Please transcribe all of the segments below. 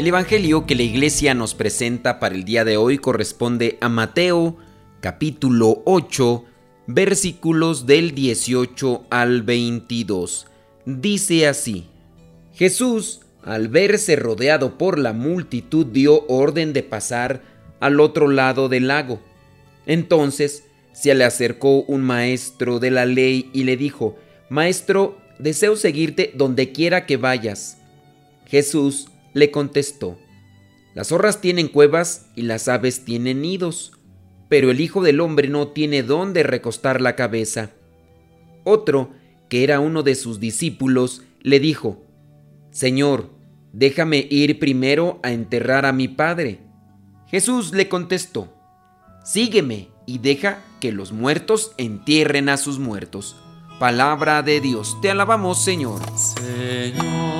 El Evangelio que la iglesia nos presenta para el día de hoy corresponde a Mateo capítulo 8 versículos del 18 al 22. Dice así, Jesús, al verse rodeado por la multitud, dio orden de pasar al otro lado del lago. Entonces se le acercó un maestro de la ley y le dijo, Maestro, deseo seguirte donde quiera que vayas. Jesús le contestó, Las zorras tienen cuevas y las aves tienen nidos, pero el Hijo del Hombre no tiene dónde recostar la cabeza. Otro, que era uno de sus discípulos, le dijo, Señor, déjame ir primero a enterrar a mi Padre. Jesús le contestó, Sígueme y deja que los muertos entierren a sus muertos. Palabra de Dios, te alabamos Señor. Señor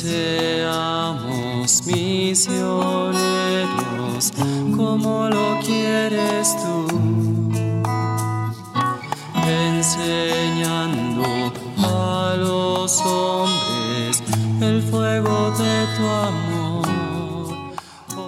seamos misioneros como lo quieres tú enseñando a los hombres el fuego de tu amor.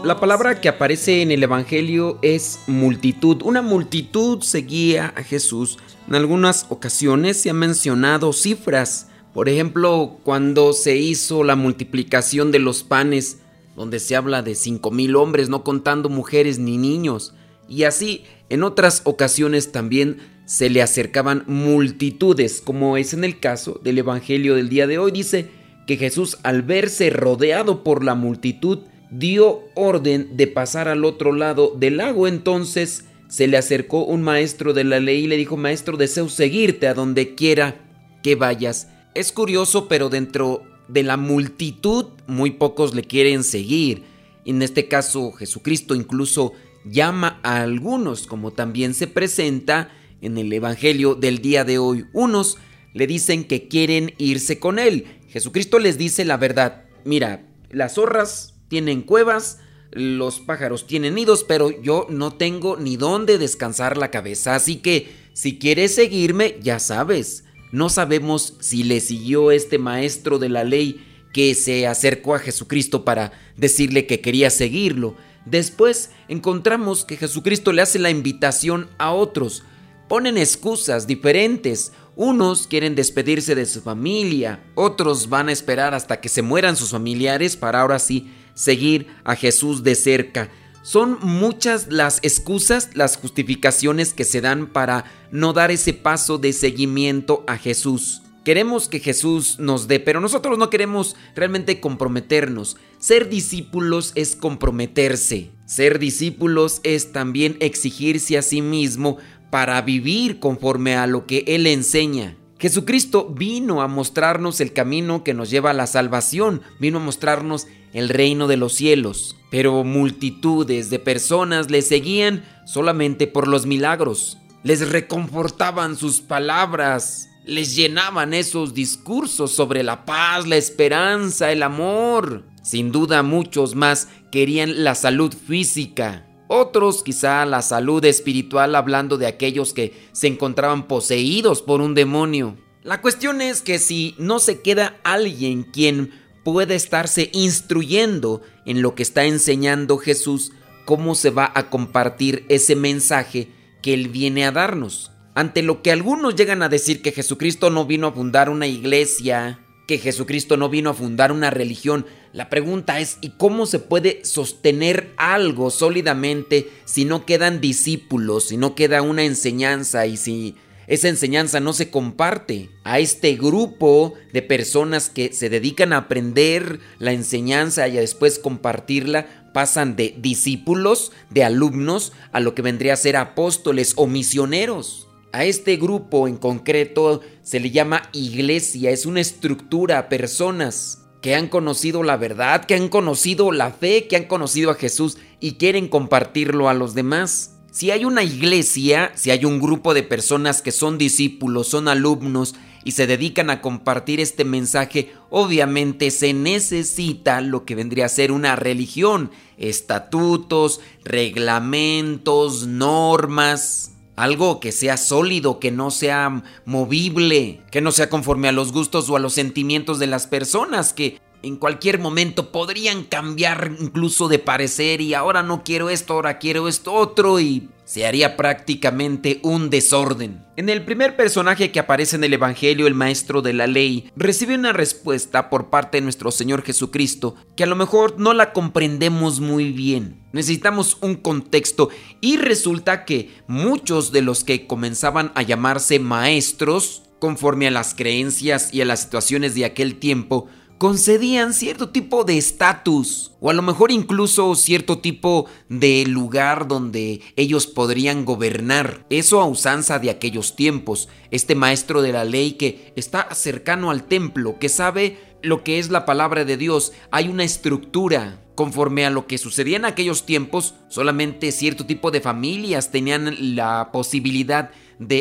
La palabra que aparece en el Evangelio es multitud. Una multitud seguía a Jesús. En algunas ocasiones se han mencionado cifras. Por ejemplo, cuando se hizo la multiplicación de los panes, donde se habla de cinco mil hombres, no contando mujeres ni niños. Y así, en otras ocasiones también se le acercaban multitudes, como es en el caso del Evangelio del día de hoy. Dice que Jesús al verse rodeado por la multitud, dio orden de pasar al otro lado del lago. Entonces se le acercó un maestro de la ley y le dijo, maestro, deseo seguirte a donde quiera que vayas. Es curioso, pero dentro de la multitud muy pocos le quieren seguir. En este caso Jesucristo incluso llama a algunos, como también se presenta en el Evangelio del día de hoy. Unos le dicen que quieren irse con él. Jesucristo les dice la verdad. Mira, las zorras tienen cuevas, los pájaros tienen nidos, pero yo no tengo ni dónde descansar la cabeza. Así que, si quieres seguirme, ya sabes. No sabemos si le siguió este maestro de la ley que se acercó a Jesucristo para decirle que quería seguirlo. Después encontramos que Jesucristo le hace la invitación a otros ponen excusas diferentes. Unos quieren despedirse de su familia, otros van a esperar hasta que se mueran sus familiares para ahora sí seguir a Jesús de cerca. Son muchas las excusas, las justificaciones que se dan para no dar ese paso de seguimiento a Jesús. Queremos que Jesús nos dé, pero nosotros no queremos realmente comprometernos. Ser discípulos es comprometerse. Ser discípulos es también exigirse a sí mismo para vivir conforme a lo que Él enseña. Jesucristo vino a mostrarnos el camino que nos lleva a la salvación, vino a mostrarnos el reino de los cielos, pero multitudes de personas le seguían solamente por los milagros, les reconfortaban sus palabras, les llenaban esos discursos sobre la paz, la esperanza, el amor. Sin duda muchos más querían la salud física, otros quizá la salud espiritual hablando de aquellos que se encontraban poseídos por un demonio. La cuestión es que si no se queda alguien quien puede estarse instruyendo en lo que está enseñando Jesús, ¿cómo se va a compartir ese mensaje que Él viene a darnos? ante lo que algunos llegan a decir que Jesucristo no vino a fundar una iglesia, que Jesucristo no vino a fundar una religión, la pregunta es, ¿y cómo se puede sostener algo sólidamente si no quedan discípulos, si no queda una enseñanza y si esa enseñanza no se comparte a este grupo de personas que se dedican a aprender la enseñanza y a después compartirla? Pasan de discípulos, de alumnos, a lo que vendría a ser apóstoles o misioneros. A este grupo en concreto se le llama iglesia, es una estructura, personas que han conocido la verdad, que han conocido la fe, que han conocido a Jesús y quieren compartirlo a los demás. Si hay una iglesia, si hay un grupo de personas que son discípulos, son alumnos y se dedican a compartir este mensaje, obviamente se necesita lo que vendría a ser una religión, estatutos, reglamentos, normas, algo que sea sólido, que no sea movible, que no sea conforme a los gustos o a los sentimientos de las personas, que en cualquier momento podrían cambiar incluso de parecer y ahora no quiero esto, ahora quiero esto otro y se haría prácticamente un desorden. En el primer personaje que aparece en el Evangelio, el maestro de la ley, recibe una respuesta por parte de nuestro Señor Jesucristo que a lo mejor no la comprendemos muy bien. Necesitamos un contexto y resulta que muchos de los que comenzaban a llamarse maestros, conforme a las creencias y a las situaciones de aquel tiempo, concedían cierto tipo de estatus o a lo mejor incluso cierto tipo de lugar donde ellos podrían gobernar. Eso a usanza de aquellos tiempos. Este maestro de la ley que está cercano al templo, que sabe lo que es la palabra de Dios, hay una estructura. Conforme a lo que sucedía en aquellos tiempos, solamente cierto tipo de familias tenían la posibilidad de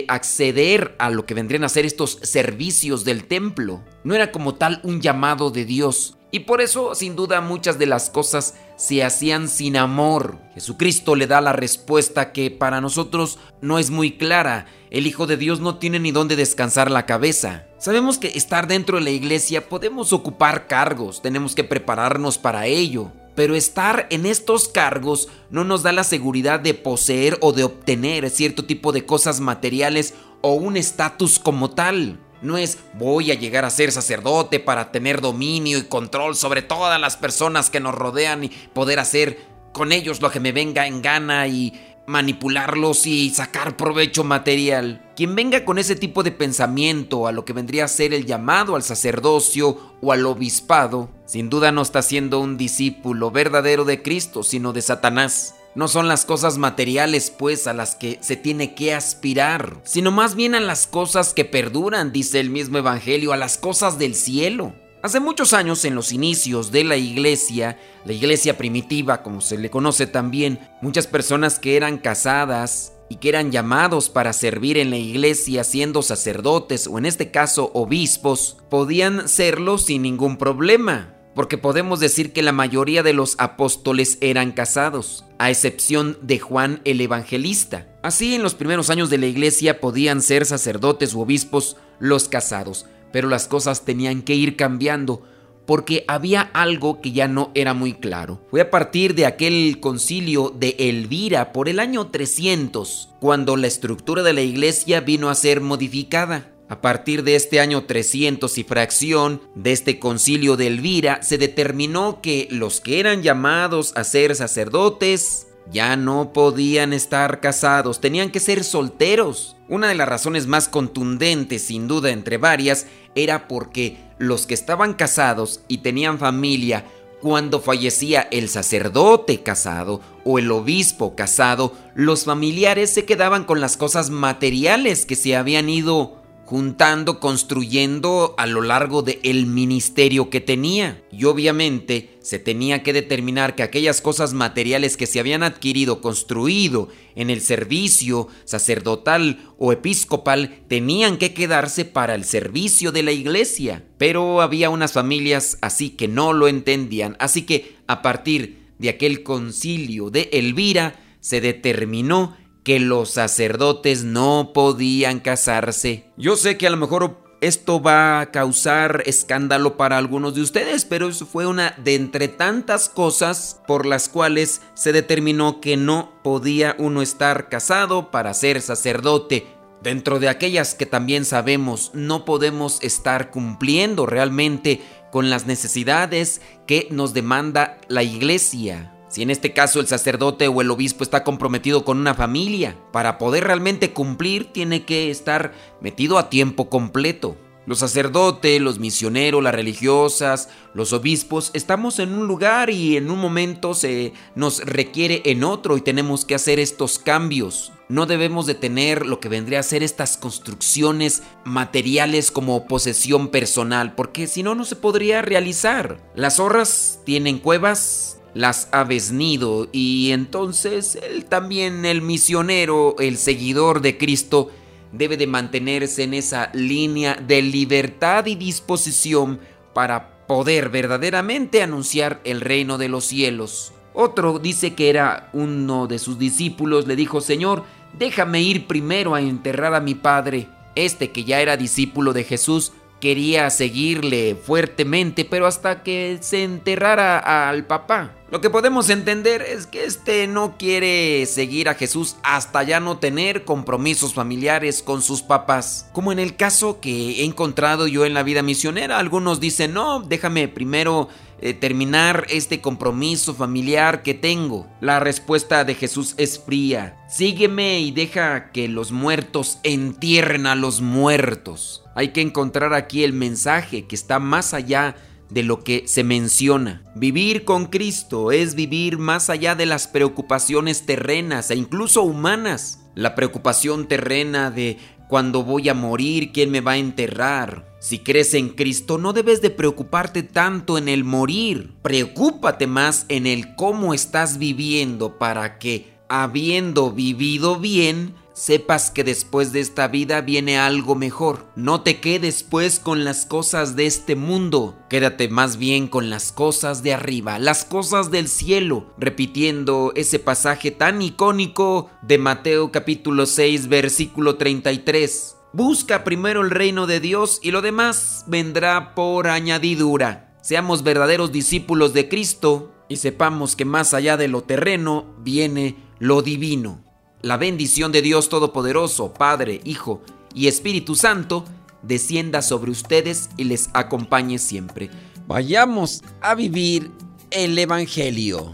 acceder a lo que vendrían a ser estos servicios del templo. No era como tal un llamado de Dios. Y por eso, sin duda, muchas de las cosas se hacían sin amor. Jesucristo le da la respuesta que para nosotros no es muy clara. El Hijo de Dios no tiene ni dónde descansar la cabeza. Sabemos que estar dentro de la iglesia podemos ocupar cargos, tenemos que prepararnos para ello pero estar en estos cargos no nos da la seguridad de poseer o de obtener cierto tipo de cosas materiales o un estatus como tal. No es voy a llegar a ser sacerdote para tener dominio y control sobre todas las personas que nos rodean y poder hacer con ellos lo que me venga en gana y manipularlos y sacar provecho material. Quien venga con ese tipo de pensamiento a lo que vendría a ser el llamado al sacerdocio o al obispado, sin duda no está siendo un discípulo verdadero de Cristo, sino de Satanás. No son las cosas materiales, pues, a las que se tiene que aspirar, sino más bien a las cosas que perduran, dice el mismo Evangelio, a las cosas del cielo. Hace muchos años, en los inicios de la iglesia, la iglesia primitiva, como se le conoce también, muchas personas que eran casadas y que eran llamados para servir en la iglesia siendo sacerdotes o en este caso obispos, podían serlo sin ningún problema, porque podemos decir que la mayoría de los apóstoles eran casados, a excepción de Juan el Evangelista. Así en los primeros años de la iglesia podían ser sacerdotes u obispos los casados, pero las cosas tenían que ir cambiando porque había algo que ya no era muy claro. Fue a partir de aquel concilio de Elvira por el año 300, cuando la estructura de la iglesia vino a ser modificada. A partir de este año 300 y fracción de este concilio de Elvira, se determinó que los que eran llamados a ser sacerdotes ya no podían estar casados, tenían que ser solteros. Una de las razones más contundentes, sin duda entre varias, era porque los que estaban casados y tenían familia, cuando fallecía el sacerdote casado o el obispo casado, los familiares se quedaban con las cosas materiales que se habían ido juntando, construyendo a lo largo del el ministerio que tenía. Y obviamente se tenía que determinar que aquellas cosas materiales que se habían adquirido, construido en el servicio sacerdotal o episcopal, tenían que quedarse para el servicio de la iglesia. Pero había unas familias así que no lo entendían, así que a partir de aquel concilio de Elvira, se determinó que los sacerdotes no podían casarse. Yo sé que a lo mejor esto va a causar escándalo para algunos de ustedes, pero eso fue una de entre tantas cosas por las cuales se determinó que no podía uno estar casado para ser sacerdote. dentro de aquellas que también sabemos no podemos estar cumpliendo realmente con las necesidades que nos demanda la iglesia. Si en este caso el sacerdote o el obispo está comprometido con una familia, para poder realmente cumplir tiene que estar metido a tiempo completo. Los sacerdotes, los misioneros, las religiosas, los obispos, estamos en un lugar y en un momento se nos requiere en otro y tenemos que hacer estos cambios. No debemos de tener lo que vendría a ser estas construcciones materiales como posesión personal, porque si no, no se podría realizar. Las zorras tienen cuevas, las aves nido y entonces él también, el misionero, el seguidor de Cristo, debe de mantenerse en esa línea de libertad y disposición para poder verdaderamente anunciar el reino de los cielos. Otro dice que era uno de sus discípulos, le dijo, Señor, déjame ir primero a enterrar a mi padre. Este que ya era discípulo de Jesús quería seguirle fuertemente, pero hasta que se enterrara al papá. Lo que podemos entender es que este no quiere seguir a Jesús hasta ya no tener compromisos familiares con sus papás. Como en el caso que he encontrado yo en la vida misionera, algunos dicen, no, déjame primero eh, terminar este compromiso familiar que tengo. La respuesta de Jesús es fría. Sígueme y deja que los muertos entierren a los muertos. Hay que encontrar aquí el mensaje que está más allá de lo que se menciona. Vivir con Cristo es vivir más allá de las preocupaciones terrenas e incluso humanas. La preocupación terrena de cuando voy a morir, quién me va a enterrar. Si crees en Cristo no debes de preocuparte tanto en el morir. Preocúpate más en el cómo estás viviendo para que, habiendo vivido bien, sepas que después de esta vida viene algo mejor. No te quedes pues con las cosas de este mundo, quédate más bien con las cosas de arriba, las cosas del cielo, repitiendo ese pasaje tan icónico de Mateo capítulo 6 versículo 33. Busca primero el reino de Dios y lo demás vendrá por añadidura. Seamos verdaderos discípulos de Cristo y sepamos que más allá de lo terreno viene lo divino. La bendición de Dios Todopoderoso, Padre, Hijo y Espíritu Santo, descienda sobre ustedes y les acompañe siempre. Vayamos a vivir el Evangelio.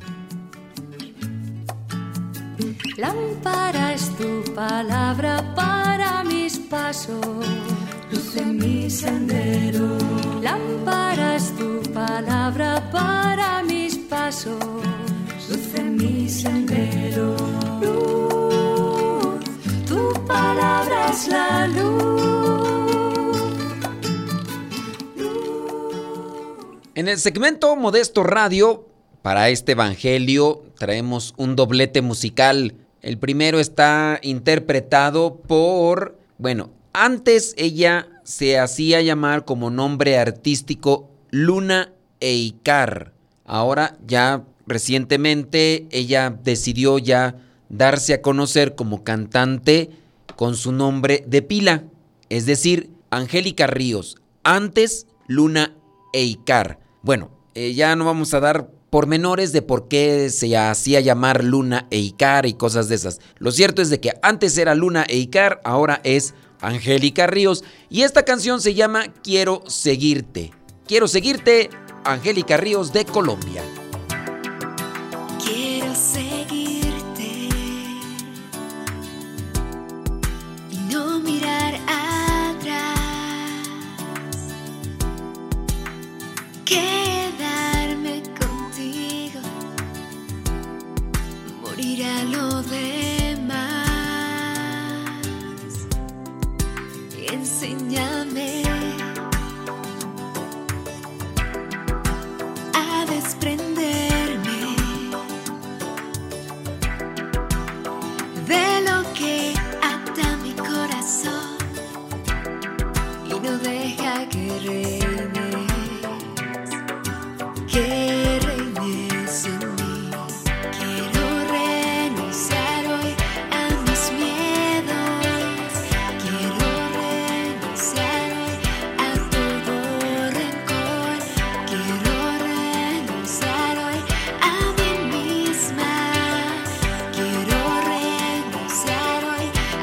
Lámpara es tu palabra para mis pasos, luz en mi sendero. Lámpara es tu palabra para mis pasos, luz en mi sendero. Palabra es la luz. En el segmento Modesto Radio, para este Evangelio, traemos un doblete musical. El primero está interpretado por, bueno, antes ella se hacía llamar como nombre artístico Luna Eikar. Ahora ya recientemente ella decidió ya darse a conocer como cantante con su nombre de pila, es decir, Angélica Ríos, antes Luna Eikar. Bueno, eh, ya no vamos a dar pormenores de por qué se hacía llamar Luna Eikar y cosas de esas. Lo cierto es de que antes era Luna Eikar, ahora es Angélica Ríos y esta canción se llama Quiero seguirte. Quiero seguirte, Angélica Ríos de Colombia.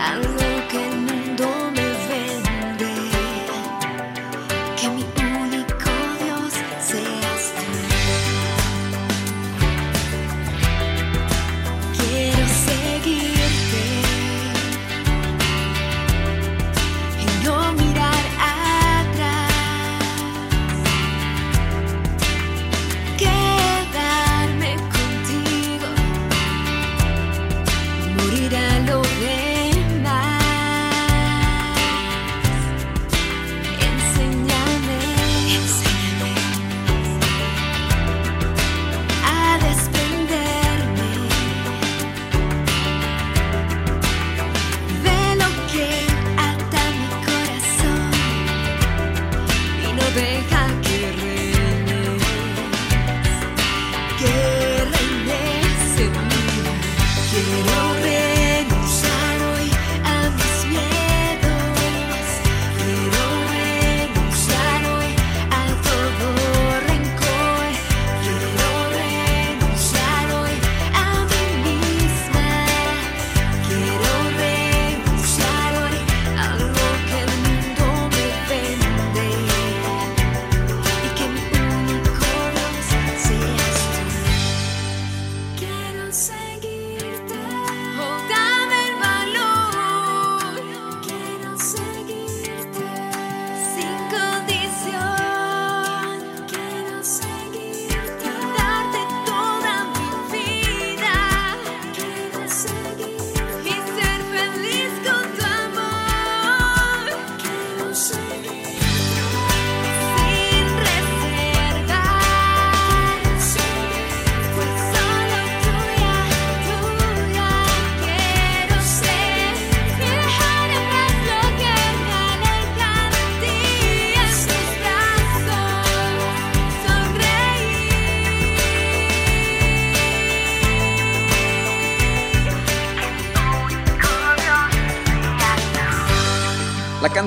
and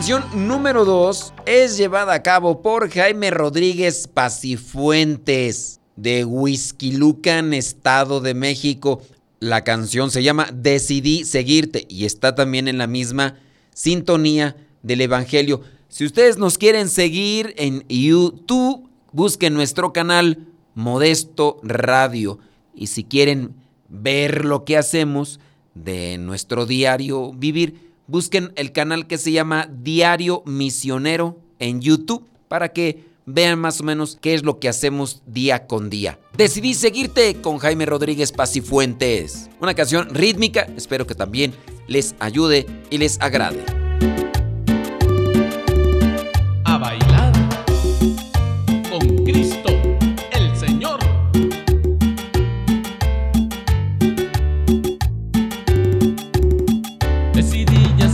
canción número 2 es llevada a cabo por Jaime Rodríguez Pacifuentes de Huizquilucan, Estado de México. La canción se llama Decidí seguirte y está también en la misma sintonía del Evangelio. Si ustedes nos quieren seguir en YouTube, busquen nuestro canal Modesto Radio. Y si quieren ver lo que hacemos de nuestro diario vivir, busquen el canal que se llama Diario Misionero en YouTube para que vean más o menos qué es lo que hacemos día con día. Decidí seguirte con Jaime Rodríguez Pacifuentes. Una canción rítmica, espero que también les ayude y les agrade.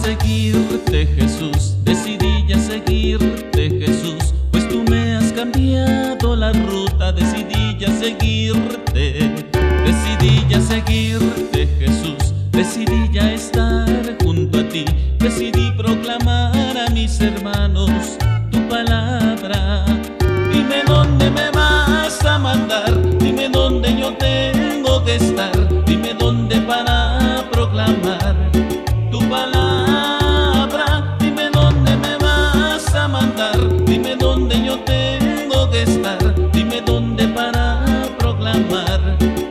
Seguirte Jesús, decidí ya seguirte Jesús, pues tú me has cambiado la ruta, decidí ya seguirte, decidí ya seguirte love.